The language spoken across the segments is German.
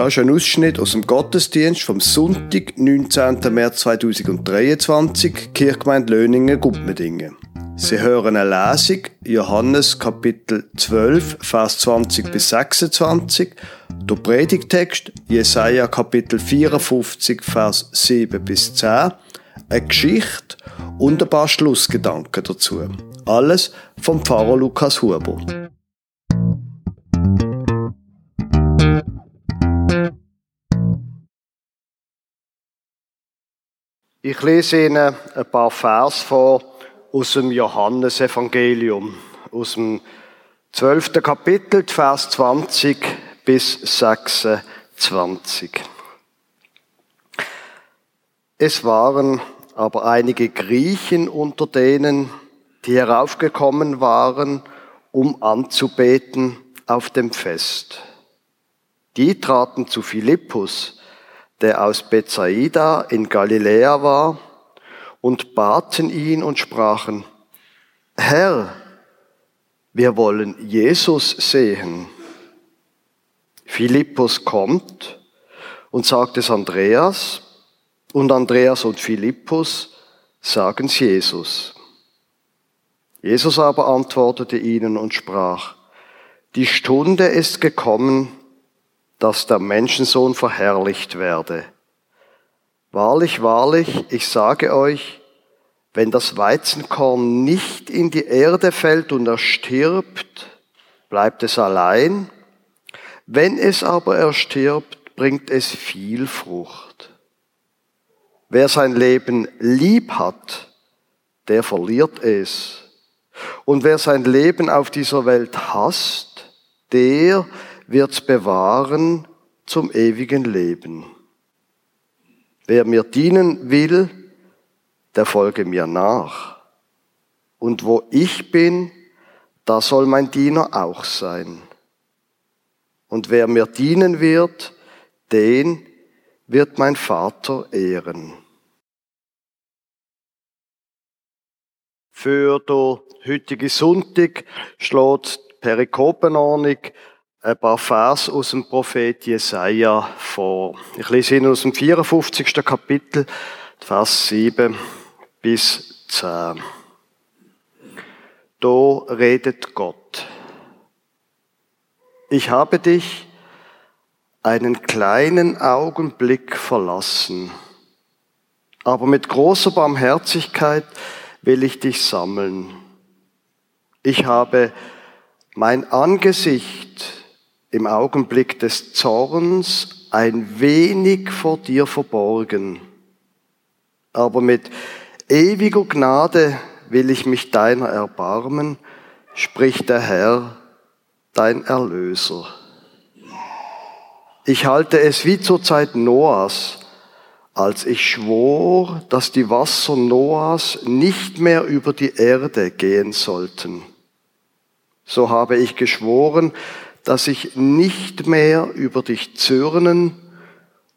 Das ist ein Ausschnitt aus dem Gottesdienst vom Sonntag, 19. März 2023, Kirchgemeinde Löningen, Gumpmedingen. Sie hören eine Lesung, Johannes Kapitel 12, Vers 20 bis 26, der Predigtext, Jesaja Kapitel 54, Vers 7 bis 10, eine Geschichte und ein paar Schlussgedanken dazu. Alles vom Pfarrer Lukas Huber. Ich lese Ihnen ein paar Vers vor aus dem Johannesevangelium, aus dem 12. Kapitel, Vers 20 bis 26. Es waren aber einige Griechen unter denen, die heraufgekommen waren, um anzubeten auf dem Fest. Die traten zu Philippus, der aus Bethsaida in Galiläa war, und baten ihn und sprachen, Herr, wir wollen Jesus sehen. Philippus kommt und sagt es Andreas, und Andreas und Philippus sagen es Jesus. Jesus aber antwortete ihnen und sprach, die Stunde ist gekommen, dass der Menschensohn verherrlicht werde. Wahrlich, wahrlich, ich sage euch, wenn das Weizenkorn nicht in die Erde fällt und erstirbt, bleibt es allein. Wenn es aber erstirbt, bringt es viel Frucht. Wer sein Leben lieb hat, der verliert es. Und wer sein Leben auf dieser Welt hasst, der wird's bewahren zum ewigen Leben. Wer mir dienen will, der folge mir nach. Und wo ich bin, da soll mein Diener auch sein. Und wer mir dienen wird, den wird mein Vater ehren. Für den heutigen Sonntag schlägt Perikopenordnung ein paar Vers aus dem Prophet Jesaja vor. Ich lese Ihnen aus dem 54. Kapitel, Vers 7 bis 10. Da redet Gott. Ich habe dich einen kleinen Augenblick verlassen, aber mit großer Barmherzigkeit will ich dich sammeln. Ich habe mein Angesicht im Augenblick des Zorns ein wenig vor dir verborgen. Aber mit ewiger Gnade will ich mich deiner erbarmen, spricht der Herr, dein Erlöser. Ich halte es wie zur Zeit Noahs, als ich schwor, dass die Wasser Noahs nicht mehr über die Erde gehen sollten. So habe ich geschworen, dass ich nicht mehr über dich zürnen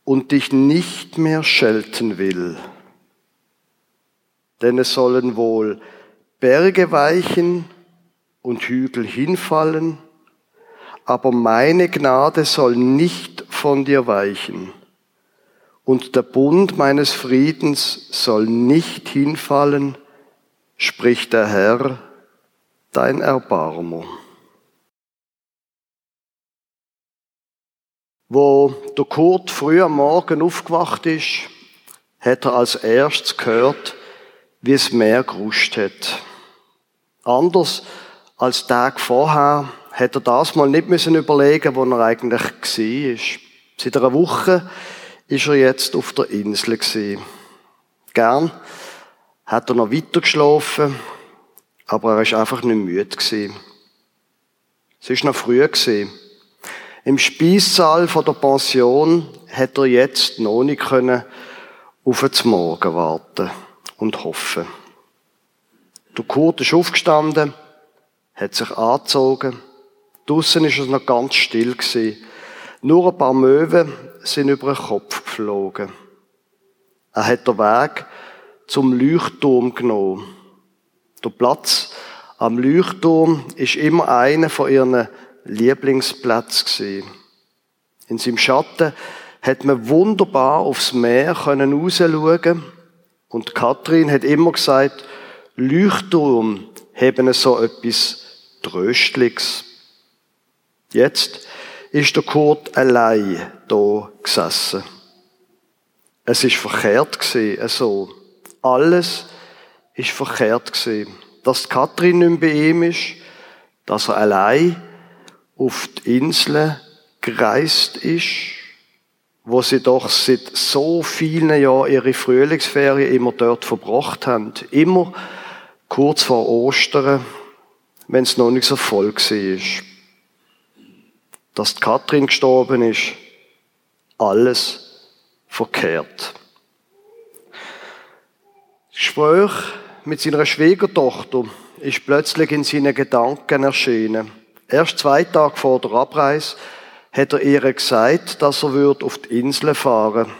und dich nicht mehr schelten will. Denn es sollen wohl Berge weichen und Hügel hinfallen, aber meine Gnade soll nicht von dir weichen. Und der Bund meines Friedens soll nicht hinfallen, spricht der Herr, dein Erbarmer. Wo der Kurt früh am Morgen aufgewacht ist, hat er als erstes gehört, wie es Meer geruscht hat. Anders als Tag vorher hat er das mal nicht müssen überlegen, wo er eigentlich war. Seit einer Woche ist er jetzt auf der Insel gewesen. Gern hat er noch weiter geschlafen, aber er ist einfach nicht müde gewesen. Es ist noch früh gewesen. Im Speissaal der Pension hätte er jetzt noch nicht auf den Morgen warten und hoffen. Der Kurt ist aufgestanden, hat sich angezogen. Draussen ist es noch ganz still. Nur ein paar Möwen sind über den Kopf geflogen. Er hat den Weg zum Leuchtturm genommen. Der Platz am Leuchtturm ist immer einer von ihren Lieblingsplätzen gewesen. In seinem Schatten hat man wunderbar aufs Meer können rausschauen. Und Kathrin hat immer gesagt, Leuchtturm haben so etwas Tröstliches. Jetzt ist der Kurt allein da gesessen. Es ist verkehrt gewesen, so. Alles ist verkehrt gewesen. Dass Kathrin nicht mehr bei ihm ist, dass er allein auf die Insel gereist ist, wo sie doch seit so vielen Jahren ihre Frühlingsferien immer dort verbracht haben. Immer kurz vor Ostern, wenn es noch nicht so voll war. Dass die Kathrin gestorben ist, alles verkehrt. Gespräch mit seiner Schwiegertochter ist plötzlich in seinen Gedanken erschienen. Erst zwei Tage vor der Abreise hat er ihr gesagt, dass er wird auf die Insel fahren,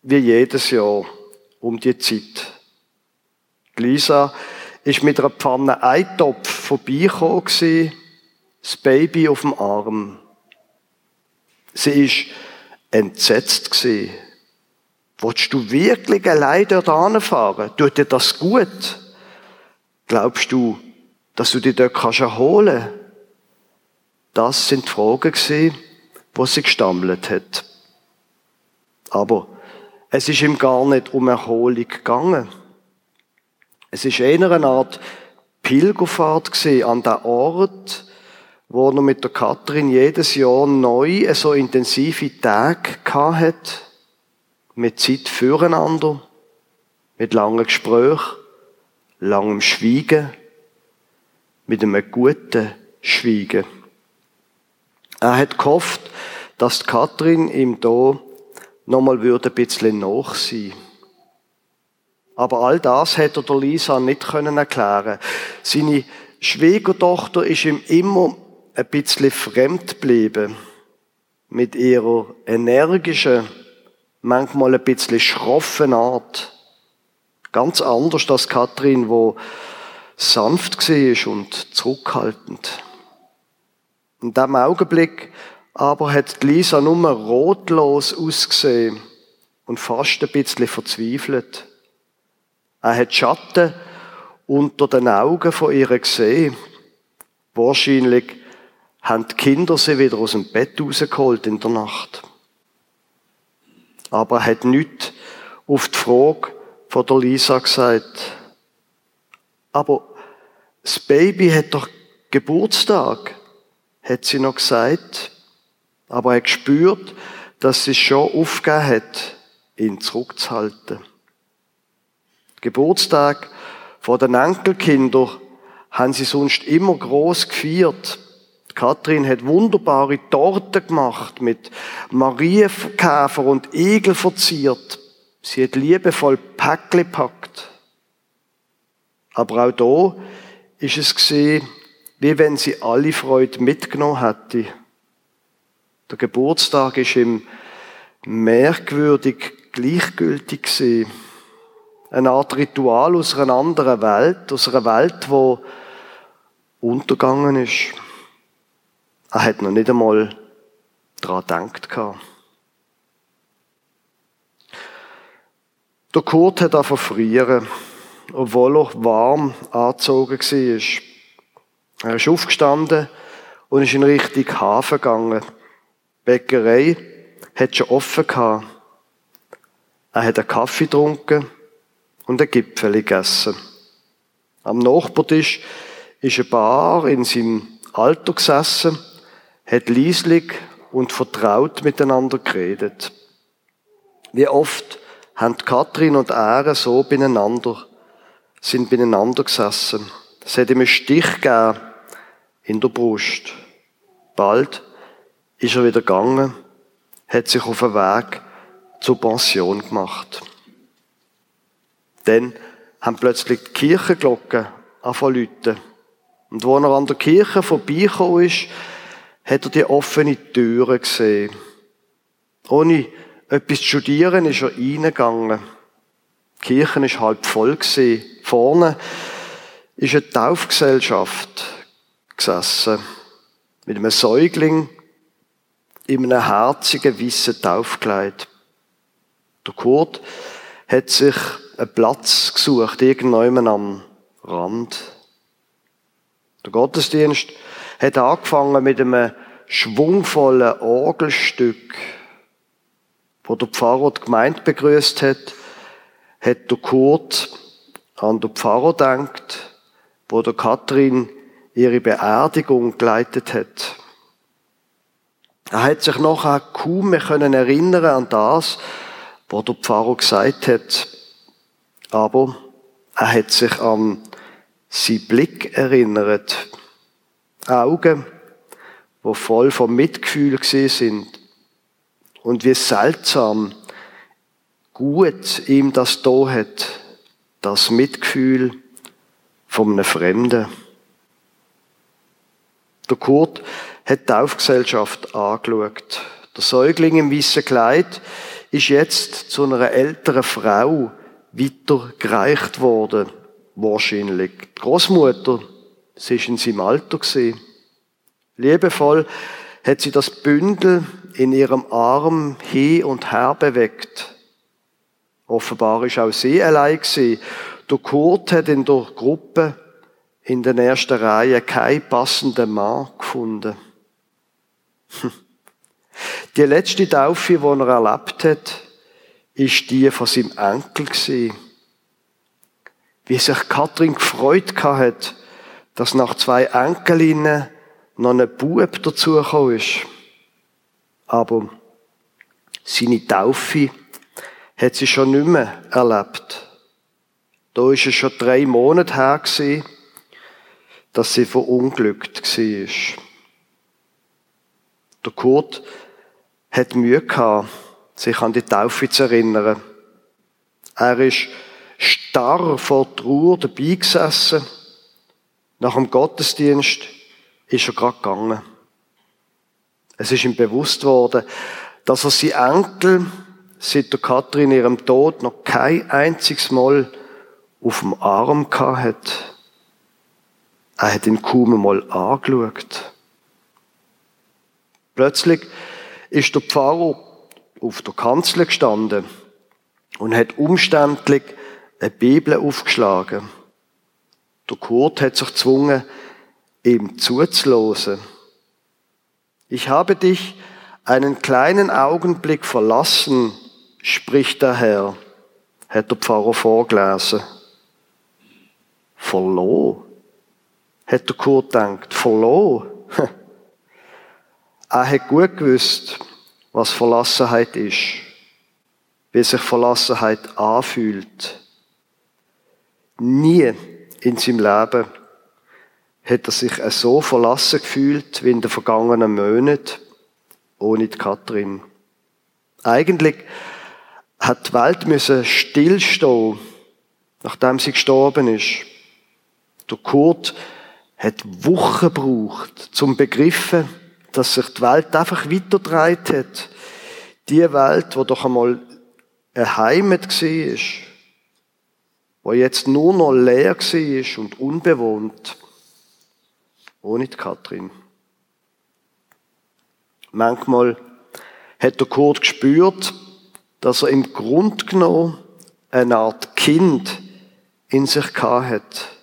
wie jedes Jahr, um die Zeit. Lisa ist mit einer Pfanne Eintopf vorbeigekommen, das Baby auf dem Arm. Sie ist entsetzt gewesen. Wolltest du wirklich allein dort anfahren? Tut dir das gut? Glaubst du, dass du dich dort erholen kannst? Das sind die Fragen gewesen, wo sie gestammelt hat. Aber es ist ihm gar nicht um Erholung gegangen. Es ist eher eine Art Pilgerfahrt an der Ort, wo er mit der Kathrin jedes Jahr neu so intensive Tage hat, mit Zeit füreinander, mit langen Gesprächen, langem Schweigen, mit einem guten Schweigen. Er hat gehofft, dass Kathrin ihm da nochmal würde ein bisschen nach sein. Aber all das hätte er der Lisa nicht können erklären. Seine Schwiegertochter ist ihm immer ein bisschen fremd geblieben. Mit ihrer energischen, manchmal ein bisschen schroffen Art. Ganz anders als Kathrin, wo sanft war und zurückhaltend. In diesem Augenblick aber hat Lisa nur rotlos ausgesehen und fast ein bisschen verzweifelt. Er hat Schatten unter den Augen von ihr gesehen. Wahrscheinlich haben die Kinder sie wieder aus dem Bett rausgeholt in der Nacht. Aber er hat nichts auf die Frage von der Lisa gesagt. Aber das Baby hat doch Geburtstag hat sie noch gesagt, aber er hat gespürt, dass sie schon aufgegeben hat, ihn zurückzuhalten. Geburtstag vor den Enkelkindern haben sie sonst immer groß gefeiert. Kathrin hat wunderbare Torten gemacht, mit Marienkäfer und Igel verziert. Sie hat liebevoll Päckle gepackt. Aber auch da ist es gesehen, wie wenn sie alle Freude mitgenommen hätte. Der Geburtstag ist ihm merkwürdig gleichgültig gewesen. Eine Art Ritual aus einer anderen Welt, aus einer Welt, wo untergegangen ist. Er hat noch nicht einmal daran gedacht. Der Kurt hat angefangen frieren, obwohl er warm angezogen war. Er ist aufgestanden und ist in Richtung Hafen gegangen. Die Bäckerei hat schon offen gehabt. Er hat einen Kaffee getrunken und ein Gipfel gegessen. Am Nachbartisch ist ein Bar in seinem Alter gesessen, hat leislich und vertraut miteinander geredet. Wie oft haben Kathrin und er so beieinander, sind beieinander gesessen. Es hat ihm einen Stich gegeben in der Brust. Bald ist er wieder gegangen, hat sich auf den Weg zur Pension gemacht. Dann haben plötzlich die Kirchenglocken angefangen zu Und wo er an der Kirche vorbeigekommen ist, hat er die offene Türe gesehen. Ohne etwas zu studieren ist er reingegangen. Die Kirche war halb voll. Vorne ist eine Taufgesellschaft gesessen. Mit einem Säugling in einem herzigen weißen Taufkleid. Der Kurt hat sich einen Platz gesucht, irgendwann am Rand. Der Gottesdienst hat angefangen mit einem schwungvollen Orgelstück, wo der Pfarrer die Gemeinde begrüßt hat, hat der Kurt an den Pfarrer denkt, wo der Kathrin ihre Beerdigung geleitet hat. Er hat sich nachher kaum mehr können erinnern an das, was der Pfarrer gesagt hat. Aber er hat sich an seinen Blick erinnert. Augen, wo voll vom Mitgefühl sind. Und wie seltsam gut ihm das da hat, das Mitgefühl von einem Fremden. Der Kurt hat die Taufgesellschaft angeschaut. Der Säugling im weißen Kleid ist jetzt zu einer älteren Frau weitergereicht worden. Wahrscheinlich. Die Großmutter, sie ist in seinem Alter gesehen. Liebevoll hat sie das Bündel in ihrem Arm hin und her bewegt. Offenbar ist auch sie allein gewesen. Der Kurt hat in der Gruppe in der ersten Reihe keinen passenden Mann gefunden. Die letzte Taufe, die er erlebt hat, ist die von seinem Enkel. Wie sich Katrin gefreut hat, dass nach zwei Enkelinnen noch ein Bub dazugekommen ist. Aber seine Taufe hat sie schon nicht mehr erlebt. Da ist es schon drei Monate her dass sie verunglückt war. Der Kurt hat Mühe gehabt, sich an die Taufe zu erinnern. Er ist starr vor Uhr dabei gesessen. Nach dem Gottesdienst ist er gerade gegangen. Es ist ihm bewusst worden, dass er seinen Enkel seit der Katrin ihrem Tod noch kein einziges Mal auf dem Arm hat. Er hat ihn kaum einmal angeschaut. Plötzlich ist der Pfarrer auf der Kanzel gestanden und hat umständlich eine Bibel aufgeschlagen. Der Kurt hat sich gezwungen, ihm zuzulosen. Ich habe dich einen kleinen Augenblick verlassen, spricht der Herr, hat der Pfarrer vorgelesen. Verloren, hat der Kurt gedacht. Verloren. er hat gut gewusst, was Verlassenheit ist, wie sich Verlassenheit anfühlt. Nie in seinem Leben hat er sich so verlassen gefühlt wie in den vergangenen Monaten ohne die Katrin. Eigentlich hat die Welt stillstehen, nachdem sie gestorben ist. Der Kurt hat Wochen gebraucht, zum begriffen, dass sich die Welt einfach weiterdreht hat. Die Welt, wo doch einmal eine Heimat war, wo jetzt nur noch leer war und unbewohnt. Ohne die Katrin. Manchmal hat der Kurt gespürt, dass er im Grund genommen eine Art Kind in sich gehabt hat.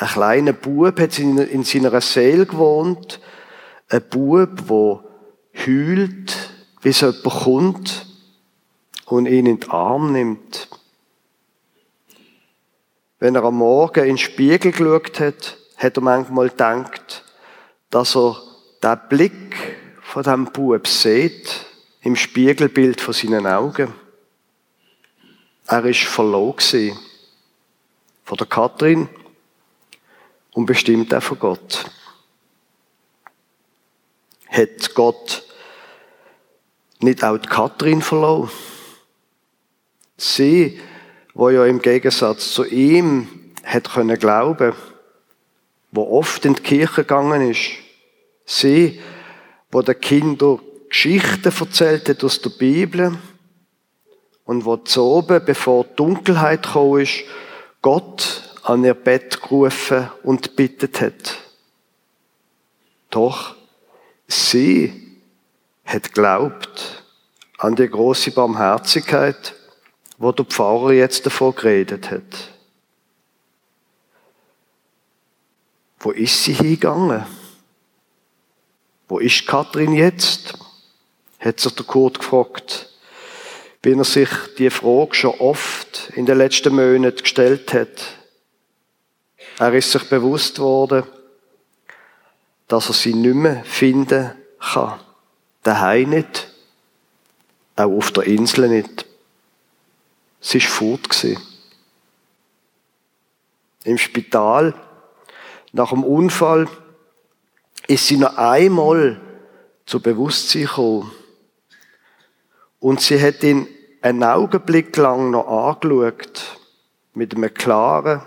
Ein kleiner Bub hat in seiner Seele gewohnt. Ein Bub, der heult, wie es jemand kommt und ihn in den Arm nimmt. Wenn er am Morgen in den Spiegel geschaut hat, hat er manchmal gedacht, dass er den Blick von dem Bub sieht, im Spiegelbild von seinen Augen. Er ist verloren von der Kathrin und bestimmt auch von Gott. Hat Gott nicht auch die Kathrin verloren? Sie, wo ja im Gegensatz zu ihm hat können glauben, wo oft in die Kirche gegangen ist, sie, wo der Kinder Geschichten erzählt hat aus der Bibel und wo zu oben, bevor die Dunkelheit gekommen ist, Gott an ihr Bett gerufen und bittet hat. Doch sie hat glaubt an die große Barmherzigkeit, wo der Pfarrer jetzt davon geredet hat. Wo ist sie hingegangen? Wo ist Kathrin jetzt? Hat sich der Kurt gefragt, wie er sich die Frage schon oft in den letzten Monaten gestellt hat. Er ist sich bewusst worden, dass er sie nicht mehr finden kann. Daheim nicht, auch auf der Insel nicht. Sie war fort. Im Spital, nach dem Unfall, ist sie noch einmal zu Bewusstsein gekommen. Und sie hat ihn einen Augenblick lang noch angeschaut, mit einem klaren,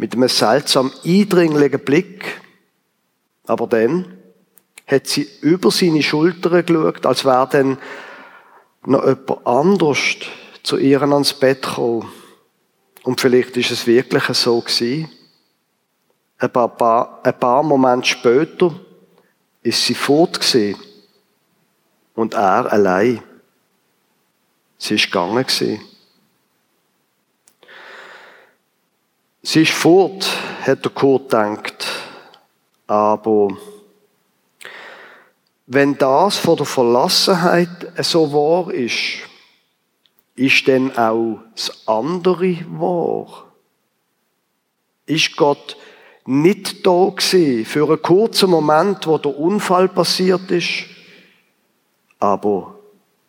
mit einem seltsam eindringlichen Blick. Aber dann hat sie über seine Schulter geschaut, als wäre dann noch jemand anders zu ihr ans Bett gekommen. Und vielleicht ist es wirklich so gewesen. Ein paar, paar, ein paar Momente später ist sie fort gewesen. Und er allein. Sie ist gegangen gewesen. Sie ist fort, hat der Kurt gedacht. Aber wenn das von der Verlassenheit so wahr ist, ist denn auch das andere wahr? Ist Gott nicht da gewesen für einen kurzen Moment, wo der Unfall passiert ist, aber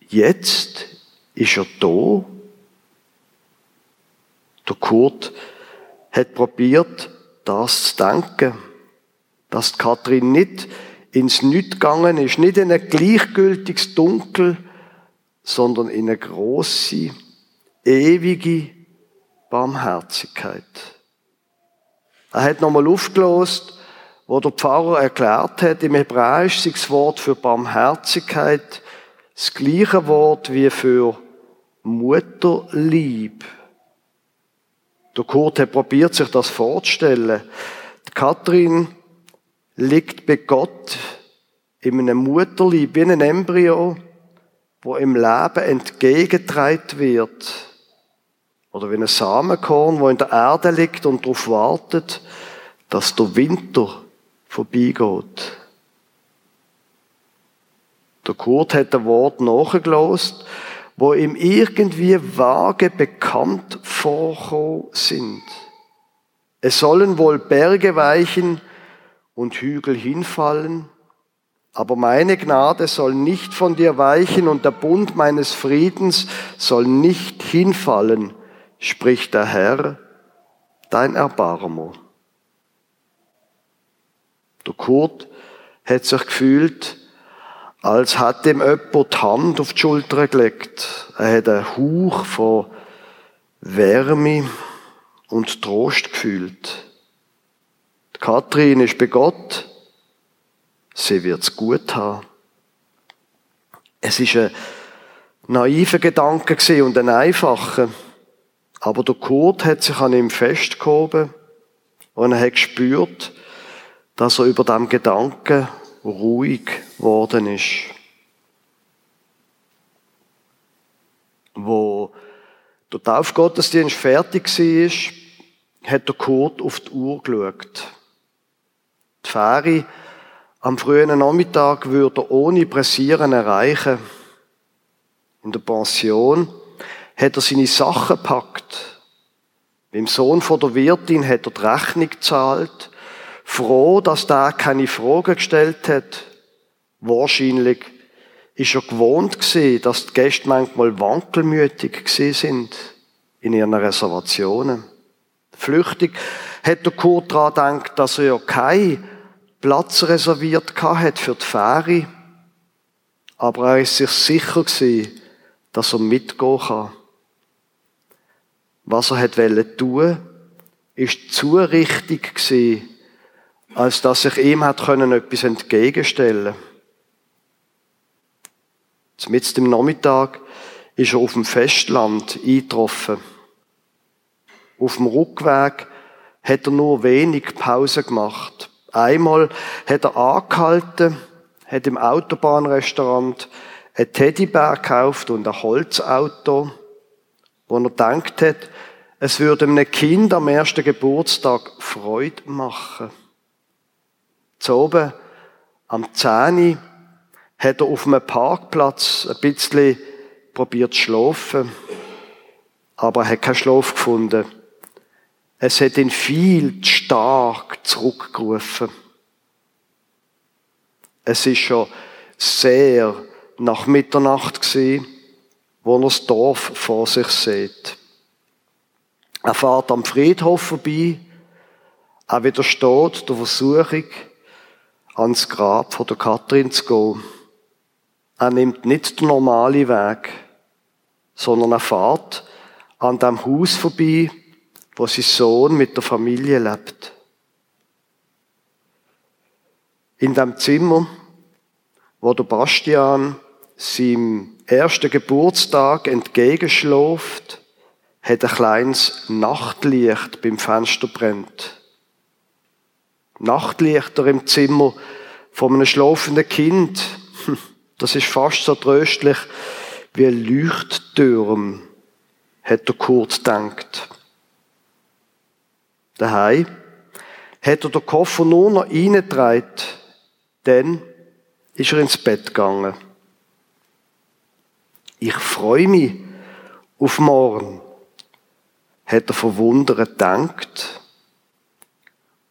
jetzt ist er da. Der Kurt hat probiert, das zu denken, dass Kathrin nicht ins Nichts gegangen ist, nicht in ein gleichgültiges Dunkel, sondern in eine große, ewige Barmherzigkeit. Er hat nochmal aufgelost, wo der Pfarrer erklärt hat, im Hebräisch ist das Wort für Barmherzigkeit das gleiche Wort wie für Mutterlieb. Der Kurt hat probiert, sich das vorzustellen. Die Kathrin liegt bei Gott in einem Mutterlieb, wie ein Embryo, wo im Leben entgegengetragen wird. Oder wie ein Samenkorn, wo in der Erde liegt und darauf wartet, dass der Winter vorbeigeht. Der Kurt hat ein Wort nachgelost, wo ihm irgendwie vage bekannt vorkommen sind. Es sollen wohl Berge weichen und Hügel hinfallen, aber meine Gnade soll nicht von dir weichen und der Bund meines Friedens soll nicht hinfallen, spricht der Herr, dein Erbarmer. Der Kurt hat sich gefühlt, als hat ihm jemand die Hand auf die Schulter gelegt. Er hat einen Hauch von Wärme und Trost gefühlt. Die Kathrin ist bei Gott. Sie wird's gut haben. Es ist ein naiver Gedanke und ein einfacher. Aber der Kurt hat sich an ihm festgehoben und er hat gespürt, dass er über dem Gedanken ruhig worden ist. Wo der Taufgottesdienst fertig war, hat der Kurt auf die Uhr geschaut. Die Fähre am frühen Nachmittag würde er ohne Pressieren erreichen. In der Pension hat er seine Sachen gepackt. Beim Sohn von der Wirtin hat er die Rechnung gezahlt froh, dass da keine Fragen gestellt hat. Wahrscheinlich ist er gewohnt gewesen, dass die Gäste manchmal wankelmütig gewesen sind in ihren Reservationen. Flüchtig hat der Kurt daran gedacht, dass er ja keinen Platz reserviert hat für die Fähre. Aber er ist sich sicher gewesen, dass er mitgehen kann. Was er hat tun, ist zu richtig gewesen, als dass sich ihm hat können etwas entgegenstellen. Mit dem Nachmittag ist er auf dem Festland eingetroffen. Auf dem Rückweg hat er nur wenig Pause gemacht. Einmal hat er angehalten, hat im Autobahnrestaurant ein Teddybär gekauft und ein Holzauto, wo er gedacht hat, es würde einem Kind am ersten Geburtstag Freude machen. Zu oben am 10 hat er auf einem Parkplatz ein bisschen probiert zu schlafen, aber er hat keinen Schlaf gefunden. Es hat ihn viel zu stark zurückgerufen. Es ist schon sehr nach Mitternacht gewesen, wo er das Dorf vor sich sieht. Er fährt am Friedhof vorbei, er widersteht der Versuchung, ans Grab von der Kathrin zu gehen. Er nimmt nicht den normalen Weg, sondern er fährt an dem Haus vorbei, wo sein Sohn mit der Familie lebt. In dem Zimmer, wo der Bastian seinem ersten Geburtstag entgegenschläft, hat ein kleines Nachtlicht beim Fenster brennt. Nachtlichter im Zimmer von einem schlafenden Kind, das ist fast so tröstlich wie Leuchttürme, hat der Kurt gedacht. Daheim hat er den Koffer nur noch reingetragen, dann ist er ins Bett gegangen. Ich freue mich auf morgen, hat er verwundert gedacht.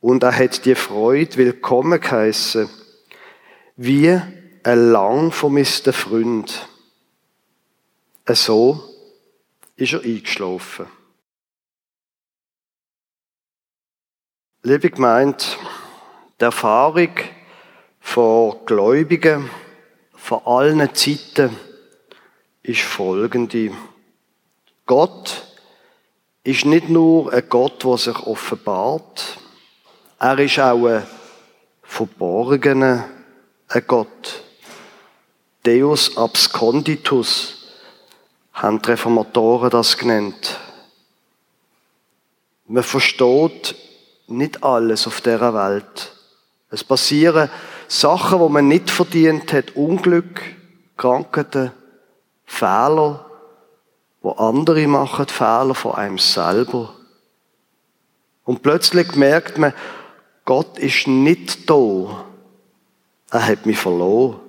Und er hat die Freude willkommen geheissen, wie ein lang vermisster Freund. So ist er eingeschlafen. Liebe Gemeinde, die Erfahrung von Gläubigen von allen Zeiten ist folgende. Gott ist nicht nur ein Gott, der sich offenbart, er ist auch ein verborgener Gott. Deus absconditus haben die Reformatoren das genannt. Man versteht nicht alles auf dieser Welt. Es passieren Sachen, wo man nicht verdient hat. Unglück, Krankheiten, Fehler, wo andere machen, Fehler von einem selber. Und plötzlich merkt man, Gott ist nicht da. Er hat mich verloren.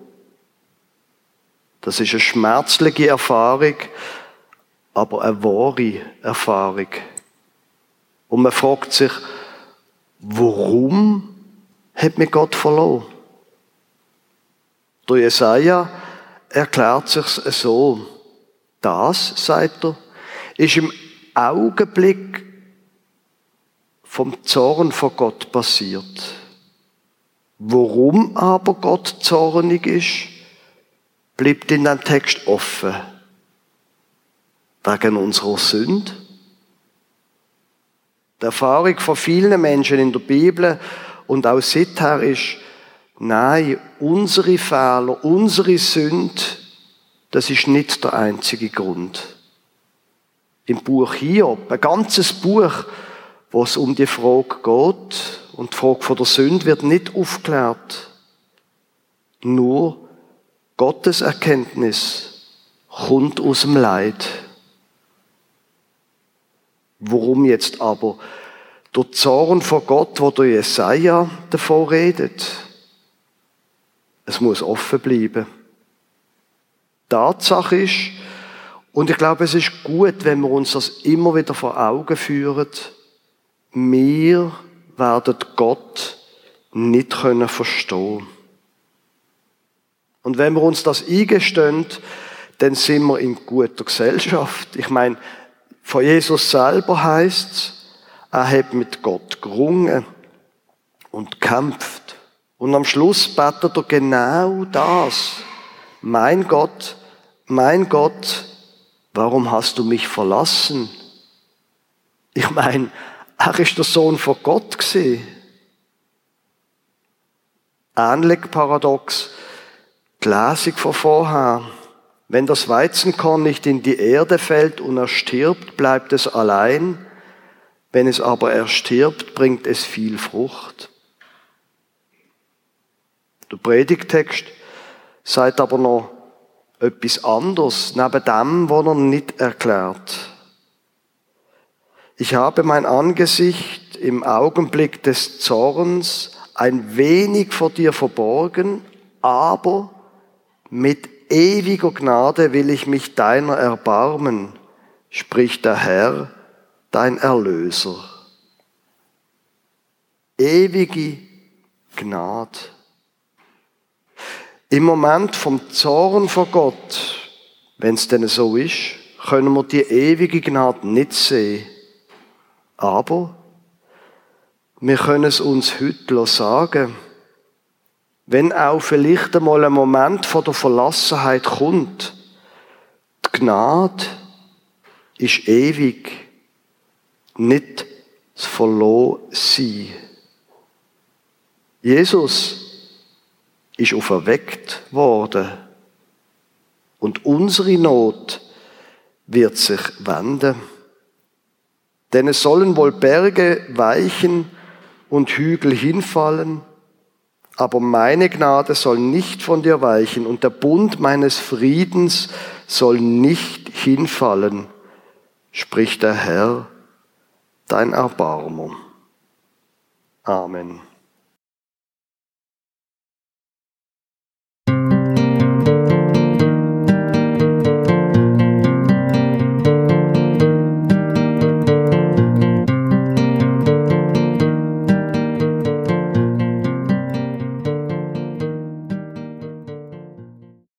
Das ist eine schmerzliche Erfahrung, aber eine wahre Erfahrung. Und man fragt sich, Warum hat mir Gott verloren? Der Jesaja erklärt sich so. Das, sagt er, ist im Augenblick vom Zorn von Gott passiert. Warum aber Gott zornig ist, bleibt in dem Text offen. Wegen unserer Sünde? Die Erfahrung von vielen Menschen in der Bibel und auch seither ist, nein, unsere Fehler, unsere Sünde, das ist nicht der einzige Grund. Im Buch Hiob, ein ganzes Buch, wo es um die Frage geht, und die Frage von der Sünde wird nicht aufgeklärt. Nur Gottes Erkenntnis kommt aus dem Leid. Warum jetzt aber? Der Zorn von Gott, wo der Jesaja davon redet. Es muss offen bleiben. Tatsache ist, und ich glaube, es ist gut, wenn wir uns das immer wieder vor Augen führen, wir werden Gott nicht können verstehen. Und wenn wir uns das eingestehen, dann sind wir in guter Gesellschaft. Ich meine, von Jesus selber heißt es, er hat mit Gott gerungen und kämpft. Und am Schluss betet er genau das. Mein Gott, mein Gott, warum hast du mich verlassen? Ich meine, er ist der Sohn von Gott gewesen. Ähnlich paradox, die Lesung von vorher. Wenn das Weizenkorn nicht in die Erde fällt und er stirbt, bleibt es allein. Wenn es aber erstirbt, bringt es viel Frucht. Der Predigtext sagt aber noch etwas anderes, neben dem, was er nicht erklärt. Ich habe mein Angesicht im Augenblick des Zorns ein wenig vor dir verborgen, aber mit ewiger Gnade will ich mich deiner erbarmen, spricht der Herr, dein Erlöser. Ewige Gnade. Im Moment vom Zorn vor Gott, wenn es denn so ist, können wir die ewige Gnade nicht sehen. Aber wir können es uns heute sagen, wenn auch vielleicht einmal ein Moment von der Verlassenheit kommt, die Gnade ist ewig, nicht das Verlorensein. Jesus ist auferweckt worden. Und unsere Not wird sich wenden. Denn es sollen wohl Berge weichen und Hügel hinfallen, aber meine Gnade soll nicht von dir weichen und der Bund meines Friedens soll nicht hinfallen, spricht der Herr, dein Erbarmer. Amen.